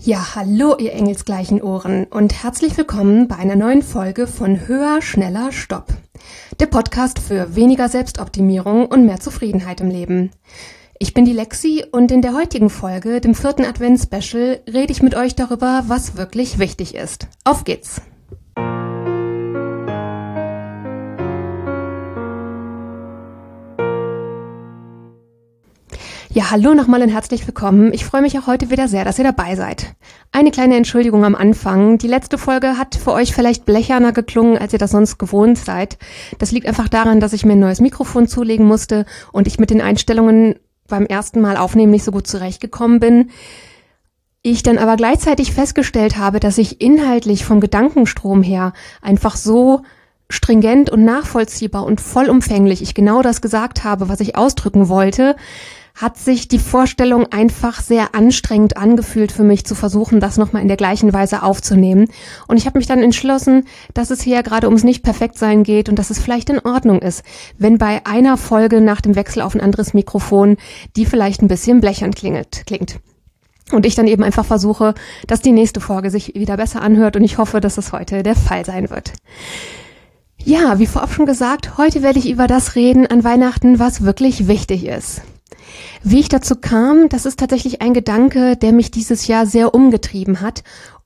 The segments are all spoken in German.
Ja, hallo, ihr engelsgleichen Ohren und herzlich willkommen bei einer neuen Folge von Höher, Schneller, Stopp. Der Podcast für weniger Selbstoptimierung und mehr Zufriedenheit im Leben. Ich bin die Lexi und in der heutigen Folge, dem vierten Advents-Special, rede ich mit euch darüber, was wirklich wichtig ist. Auf geht's! Ja, hallo nochmal und herzlich willkommen. Ich freue mich auch heute wieder sehr, dass ihr dabei seid. Eine kleine Entschuldigung am Anfang. Die letzte Folge hat für euch vielleicht blecherner geklungen, als ihr das sonst gewohnt seid. Das liegt einfach daran, dass ich mir ein neues Mikrofon zulegen musste und ich mit den Einstellungen beim ersten Mal aufnehmen nicht so gut zurechtgekommen bin. Ich dann aber gleichzeitig festgestellt habe, dass ich inhaltlich vom Gedankenstrom her einfach so stringent und nachvollziehbar und vollumfänglich ich genau das gesagt habe, was ich ausdrücken wollte, hat sich die Vorstellung einfach sehr anstrengend angefühlt für mich zu versuchen, das nochmal in der gleichen Weise aufzunehmen. Und ich habe mich dann entschlossen, dass es hier gerade ums Nicht-Perfekt-Sein geht und dass es vielleicht in Ordnung ist, wenn bei einer Folge nach dem Wechsel auf ein anderes Mikrofon die vielleicht ein bisschen blechern klingelt, klingt. Und ich dann eben einfach versuche, dass die nächste Folge sich wieder besser anhört und ich hoffe, dass es heute der Fall sein wird. Ja, wie vorab schon gesagt, heute werde ich über das reden an Weihnachten, was wirklich wichtig ist. Wie ich dazu kam, das ist tatsächlich ein Gedanke, der mich dieses Jahr sehr umgetrieben hat.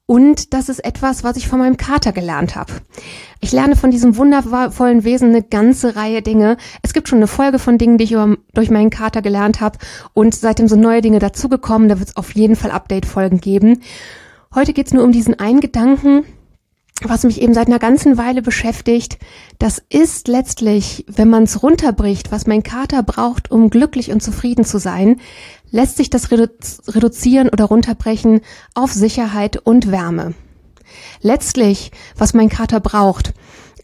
Und das ist etwas, was ich von meinem Kater gelernt habe. Ich lerne von diesem wundervollen Wesen eine ganze Reihe Dinge. Es gibt schon eine Folge von Dingen, die ich über, durch meinen Kater gelernt habe. Und seitdem sind neue Dinge dazugekommen. Da wird es auf jeden Fall Update-Folgen geben. Heute geht es nur um diesen einen Gedanken, was mich eben seit einer ganzen Weile beschäftigt, das ist letztlich, wenn man es runterbricht, was mein Kater braucht, um glücklich und zufrieden zu sein, lässt sich das redu reduzieren oder runterbrechen auf Sicherheit und Wärme. Letztlich, was mein Kater braucht,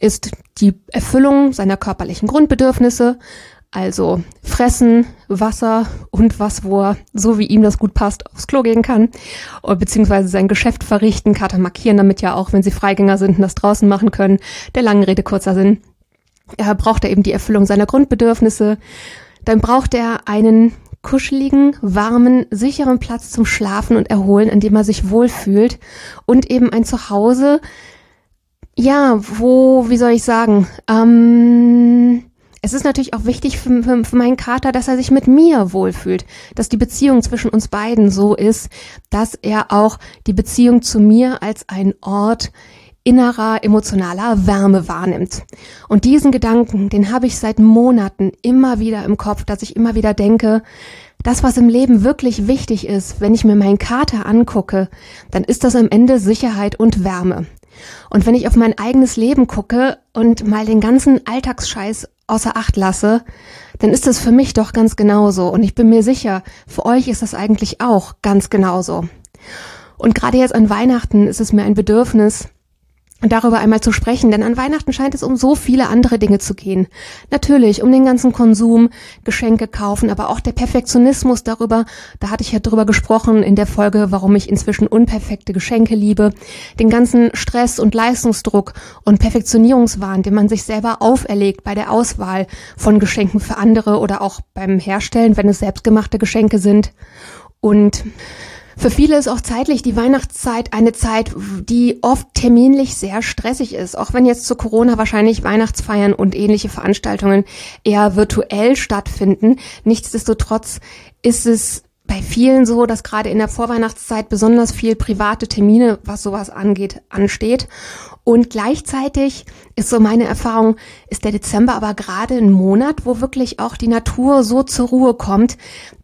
ist die Erfüllung seiner körperlichen Grundbedürfnisse, also fressen, Wasser und was, wo er, so wie ihm das gut passt, aufs Klo gehen kann. Beziehungsweise sein Geschäft verrichten, Karte markieren, damit ja auch, wenn sie Freigänger sind, das draußen machen können. Der langen Rede kurzer Sinn. Er braucht er eben die Erfüllung seiner Grundbedürfnisse. Dann braucht er einen kuscheligen, warmen, sicheren Platz zum Schlafen und Erholen, an dem er sich wohlfühlt. Und eben ein Zuhause, ja, wo, wie soll ich sagen, ähm, es ist natürlich auch wichtig für, für, für, meinen Kater, dass er sich mit mir wohlfühlt, dass die Beziehung zwischen uns beiden so ist, dass er auch die Beziehung zu mir als ein Ort innerer emotionaler Wärme wahrnimmt. Und diesen Gedanken, den habe ich seit Monaten immer wieder im Kopf, dass ich immer wieder denke, das, was im Leben wirklich wichtig ist, wenn ich mir meinen Kater angucke, dann ist das am Ende Sicherheit und Wärme. Und wenn ich auf mein eigenes Leben gucke und mal den ganzen Alltagsscheiß außer Acht lasse, dann ist das für mich doch ganz genauso. Und ich bin mir sicher, für euch ist das eigentlich auch ganz genauso. Und gerade jetzt an Weihnachten ist es mir ein Bedürfnis, darüber einmal zu sprechen, denn an Weihnachten scheint es um so viele andere Dinge zu gehen. Natürlich um den ganzen Konsum, Geschenke kaufen, aber auch der Perfektionismus darüber, da hatte ich ja drüber gesprochen in der Folge, warum ich inzwischen unperfekte Geschenke liebe, den ganzen Stress und Leistungsdruck und Perfektionierungswahn, den man sich selber auferlegt bei der Auswahl von Geschenken für andere oder auch beim Herstellen, wenn es selbstgemachte Geschenke sind. Und für viele ist auch zeitlich die Weihnachtszeit eine Zeit, die oft terminlich sehr stressig ist. Auch wenn jetzt zu Corona wahrscheinlich Weihnachtsfeiern und ähnliche Veranstaltungen eher virtuell stattfinden. Nichtsdestotrotz ist es bei vielen so, dass gerade in der Vorweihnachtszeit besonders viel private Termine, was sowas angeht, ansteht. Und gleichzeitig ist so meine Erfahrung, ist der Dezember aber gerade ein Monat, wo wirklich auch die Natur so zur Ruhe kommt,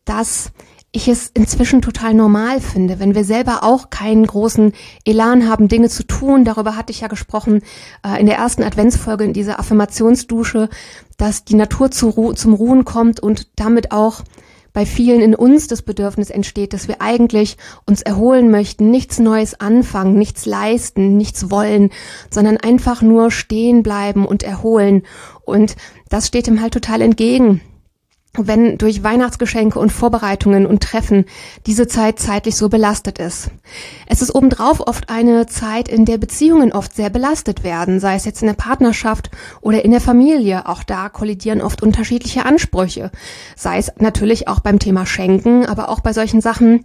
dass ich es inzwischen total normal finde, wenn wir selber auch keinen großen Elan haben, Dinge zu tun. Darüber hatte ich ja gesprochen äh, in der ersten Adventsfolge in dieser Affirmationsdusche, dass die Natur zu Ru zum Ruhen kommt und damit auch bei vielen in uns das Bedürfnis entsteht, dass wir eigentlich uns erholen möchten, nichts Neues anfangen, nichts leisten, nichts wollen, sondern einfach nur stehen bleiben und erholen. Und das steht ihm halt total entgegen wenn durch Weihnachtsgeschenke und Vorbereitungen und Treffen diese Zeit zeitlich so belastet ist. Es ist obendrauf oft eine Zeit, in der Beziehungen oft sehr belastet werden, sei es jetzt in der Partnerschaft oder in der Familie. Auch da kollidieren oft unterschiedliche Ansprüche, sei es natürlich auch beim Thema Schenken, aber auch bei solchen Sachen,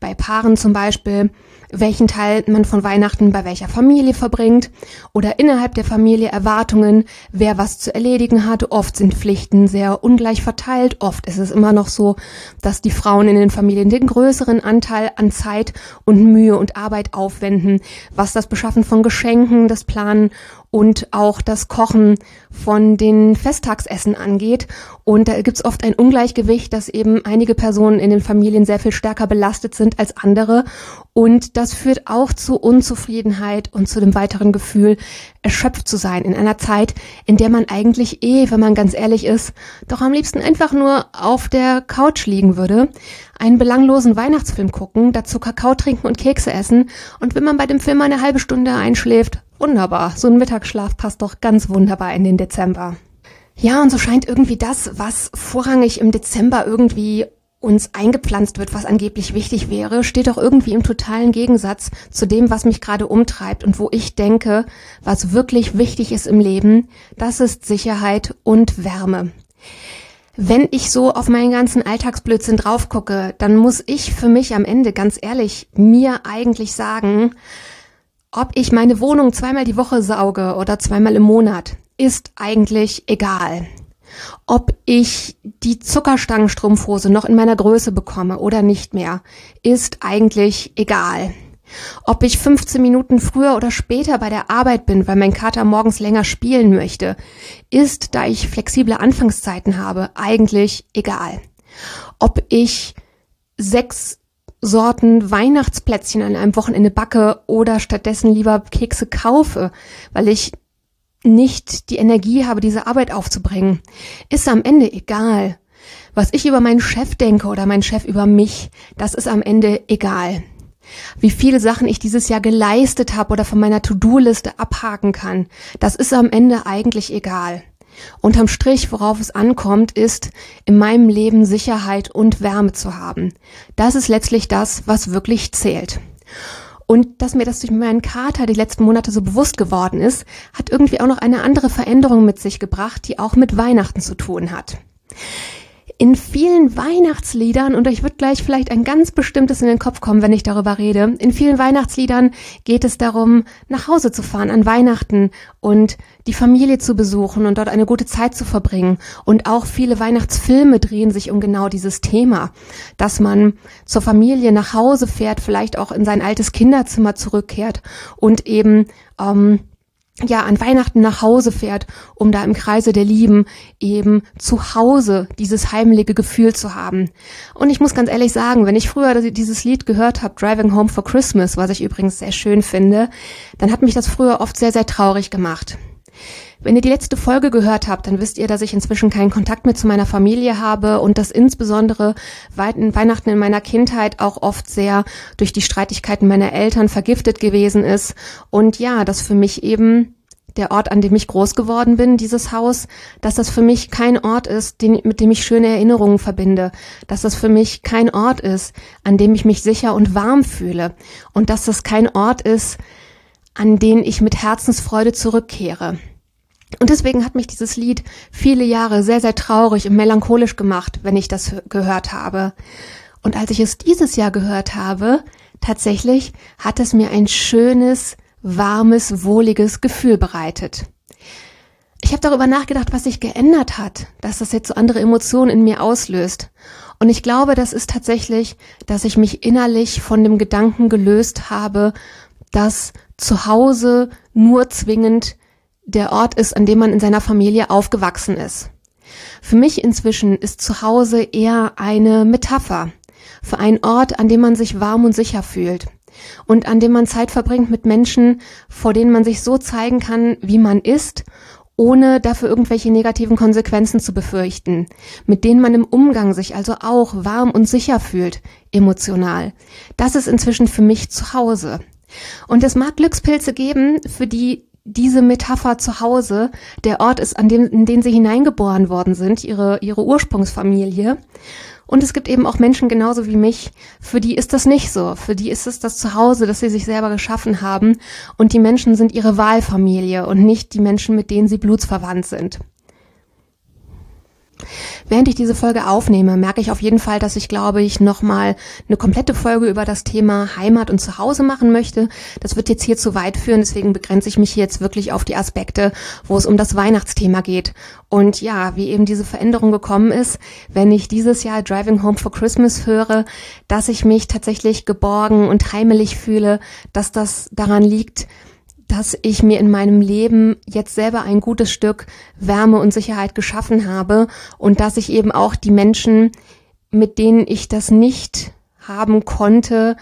bei Paaren zum Beispiel, welchen Teil man von Weihnachten bei welcher Familie verbringt oder innerhalb der Familie Erwartungen, wer was zu erledigen hat. Oft sind Pflichten sehr ungleich verteilt. Oft ist es immer noch so, dass die Frauen in den Familien den größeren Anteil an Zeit und Mühe und Arbeit aufwenden, was das Beschaffen von Geschenken, das Planen und auch das Kochen von den Festtagsessen angeht. Und da gibt es oft ein Ungleichgewicht, dass eben einige Personen in den Familien sehr viel stärker belastet sind als andere. Und das führt auch zu Unzufriedenheit und zu dem weiteren Gefühl, erschöpft zu sein in einer Zeit, in der man eigentlich eh, wenn man ganz ehrlich ist, doch am liebsten einfach nur auf der Couch liegen würde, einen belanglosen Weihnachtsfilm gucken, dazu Kakao trinken und Kekse essen und wenn man bei dem Film eine halbe Stunde einschläft, Wunderbar. So ein Mittagsschlaf passt doch ganz wunderbar in den Dezember. Ja, und so scheint irgendwie das, was vorrangig im Dezember irgendwie uns eingepflanzt wird, was angeblich wichtig wäre, steht doch irgendwie im totalen Gegensatz zu dem, was mich gerade umtreibt und wo ich denke, was wirklich wichtig ist im Leben, das ist Sicherheit und Wärme. Wenn ich so auf meinen ganzen Alltagsblödsinn drauf gucke, dann muss ich für mich am Ende ganz ehrlich mir eigentlich sagen, ob ich meine Wohnung zweimal die Woche sauge oder zweimal im Monat, ist eigentlich egal. Ob ich die Zuckerstangenstrumpfhose noch in meiner Größe bekomme oder nicht mehr, ist eigentlich egal. Ob ich 15 Minuten früher oder später bei der Arbeit bin, weil mein Kater morgens länger spielen möchte, ist, da ich flexible Anfangszeiten habe, eigentlich egal. Ob ich sechs Sorten Weihnachtsplätzchen an einem Wochenende backe oder stattdessen lieber Kekse kaufe, weil ich nicht die Energie habe, diese Arbeit aufzubringen, ist am Ende egal. Was ich über meinen Chef denke oder mein Chef über mich, das ist am Ende egal. Wie viele Sachen ich dieses Jahr geleistet habe oder von meiner To-Do-Liste abhaken kann, das ist am Ende eigentlich egal. Unterm Strich, worauf es ankommt, ist, in meinem Leben Sicherheit und Wärme zu haben. Das ist letztlich das, was wirklich zählt. Und dass mir das durch meinen Kater die letzten Monate so bewusst geworden ist, hat irgendwie auch noch eine andere Veränderung mit sich gebracht, die auch mit Weihnachten zu tun hat in vielen Weihnachtsliedern, und euch wird gleich vielleicht ein ganz bestimmtes in den Kopf kommen, wenn ich darüber rede, in vielen Weihnachtsliedern geht es darum, nach Hause zu fahren an Weihnachten und die Familie zu besuchen und dort eine gute Zeit zu verbringen. Und auch viele Weihnachtsfilme drehen sich um genau dieses Thema, dass man zur Familie nach Hause fährt, vielleicht auch in sein altes Kinderzimmer zurückkehrt und eben ähm, ja an Weihnachten nach Hause fährt, um da im Kreise der Lieben eben zu Hause dieses heimliche Gefühl zu haben. Und ich muss ganz ehrlich sagen, wenn ich früher dieses Lied gehört habe, Driving Home for Christmas, was ich übrigens sehr schön finde, dann hat mich das früher oft sehr, sehr traurig gemacht. Wenn ihr die letzte Folge gehört habt, dann wisst ihr, dass ich inzwischen keinen Kontakt mehr zu meiner Familie habe und dass insbesondere Weihnachten in meiner Kindheit auch oft sehr durch die Streitigkeiten meiner Eltern vergiftet gewesen ist. Und ja, das für mich eben der Ort, an dem ich groß geworden bin, dieses Haus, dass das für mich kein Ort ist, den, mit dem ich schöne Erinnerungen verbinde, dass das für mich kein Ort ist, an dem ich mich sicher und warm fühle und dass das kein Ort ist, an den ich mit Herzensfreude zurückkehre. Und deswegen hat mich dieses Lied viele Jahre sehr, sehr traurig und melancholisch gemacht, wenn ich das gehört habe. Und als ich es dieses Jahr gehört habe, tatsächlich hat es mir ein schönes, warmes, wohliges Gefühl bereitet. Ich habe darüber nachgedacht, was sich geändert hat, dass das jetzt so andere Emotionen in mir auslöst. Und ich glaube, das ist tatsächlich, dass ich mich innerlich von dem Gedanken gelöst habe, dass zu Hause nur zwingend der Ort ist, an dem man in seiner Familie aufgewachsen ist. Für mich inzwischen ist zu Hause eher eine Metapher für einen Ort, an dem man sich warm und sicher fühlt und an dem man Zeit verbringt mit Menschen, vor denen man sich so zeigen kann, wie man ist, ohne dafür irgendwelche negativen Konsequenzen zu befürchten, mit denen man im Umgang sich also auch warm und sicher fühlt, emotional. Das ist inzwischen für mich zu Hause. Und es mag Glückspilze geben, für die diese Metapher zu Hause der Ort ist, an dem, in den sie hineingeboren worden sind, ihre, ihre Ursprungsfamilie. Und es gibt eben auch Menschen genauso wie mich, für die ist das nicht so. Für die ist es das Zuhause, das sie sich selber geschaffen haben. Und die Menschen sind ihre Wahlfamilie und nicht die Menschen, mit denen sie blutsverwandt sind. Während ich diese Folge aufnehme, merke ich auf jeden Fall, dass ich glaube ich nochmal eine komplette Folge über das Thema Heimat und Zuhause machen möchte. Das wird jetzt hier zu weit führen, deswegen begrenze ich mich jetzt wirklich auf die Aspekte, wo es um das Weihnachtsthema geht. Und ja, wie eben diese Veränderung gekommen ist, wenn ich dieses Jahr Driving Home for Christmas höre, dass ich mich tatsächlich geborgen und heimelig fühle, dass das daran liegt, dass ich mir in meinem Leben jetzt selber ein gutes Stück Wärme und Sicherheit geschaffen habe und dass ich eben auch die Menschen, mit denen ich das nicht haben konnte,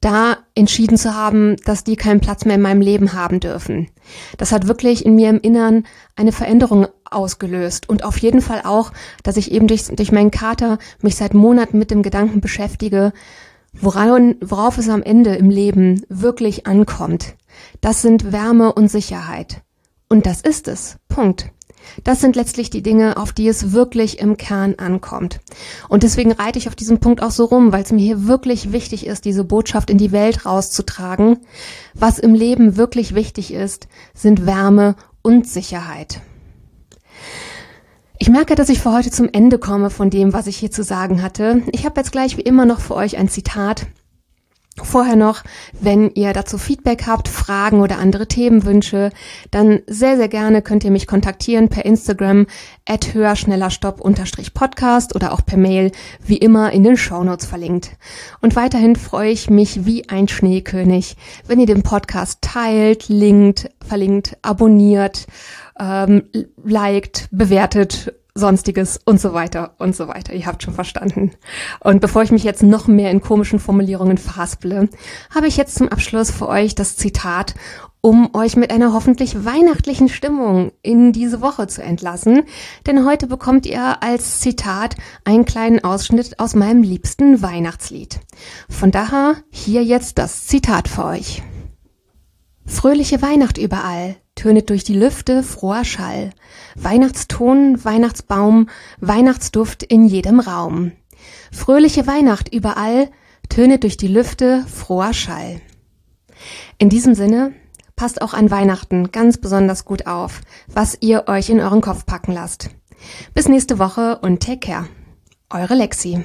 da entschieden zu haben, dass die keinen Platz mehr in meinem Leben haben dürfen. Das hat wirklich in mir im Innern eine Veränderung ausgelöst und auf jeden Fall auch, dass ich eben durch, durch meinen Kater mich seit Monaten mit dem Gedanken beschäftige, woran, worauf es am Ende im Leben wirklich ankommt. Das sind Wärme und Sicherheit. Und das ist es. Punkt. Das sind letztlich die Dinge, auf die es wirklich im Kern ankommt. Und deswegen reite ich auf diesem Punkt auch so rum, weil es mir hier wirklich wichtig ist, diese Botschaft in die Welt rauszutragen. Was im Leben wirklich wichtig ist, sind Wärme und Sicherheit. Ich merke, dass ich für heute zum Ende komme von dem, was ich hier zu sagen hatte. Ich habe jetzt gleich wie immer noch für euch ein Zitat, Vorher noch, wenn ihr dazu Feedback habt, Fragen oder andere Themenwünsche, dann sehr, sehr gerne könnt ihr mich kontaktieren per Instagram at höherschnellerstopp-podcast oder auch per Mail, wie immer in den Shownotes verlinkt. Und weiterhin freue ich mich wie ein Schneekönig, wenn ihr den Podcast teilt, linkt, verlinkt, abonniert, ähm, liked, bewertet sonstiges und so weiter und so weiter. Ihr habt schon verstanden. Und bevor ich mich jetzt noch mehr in komischen Formulierungen verhasple, habe ich jetzt zum Abschluss für euch das Zitat, um euch mit einer hoffentlich weihnachtlichen Stimmung in diese Woche zu entlassen. Denn heute bekommt ihr als Zitat einen kleinen Ausschnitt aus meinem liebsten Weihnachtslied. Von daher hier jetzt das Zitat für euch. Fröhliche Weihnacht überall, tönet durch die Lüfte froher Schall. Weihnachtston, Weihnachtsbaum, Weihnachtsduft in jedem Raum. Fröhliche Weihnacht überall, tönet durch die Lüfte froher Schall. In diesem Sinne, passt auch an Weihnachten ganz besonders gut auf, was ihr euch in euren Kopf packen lasst. Bis nächste Woche und take care. Eure Lexi.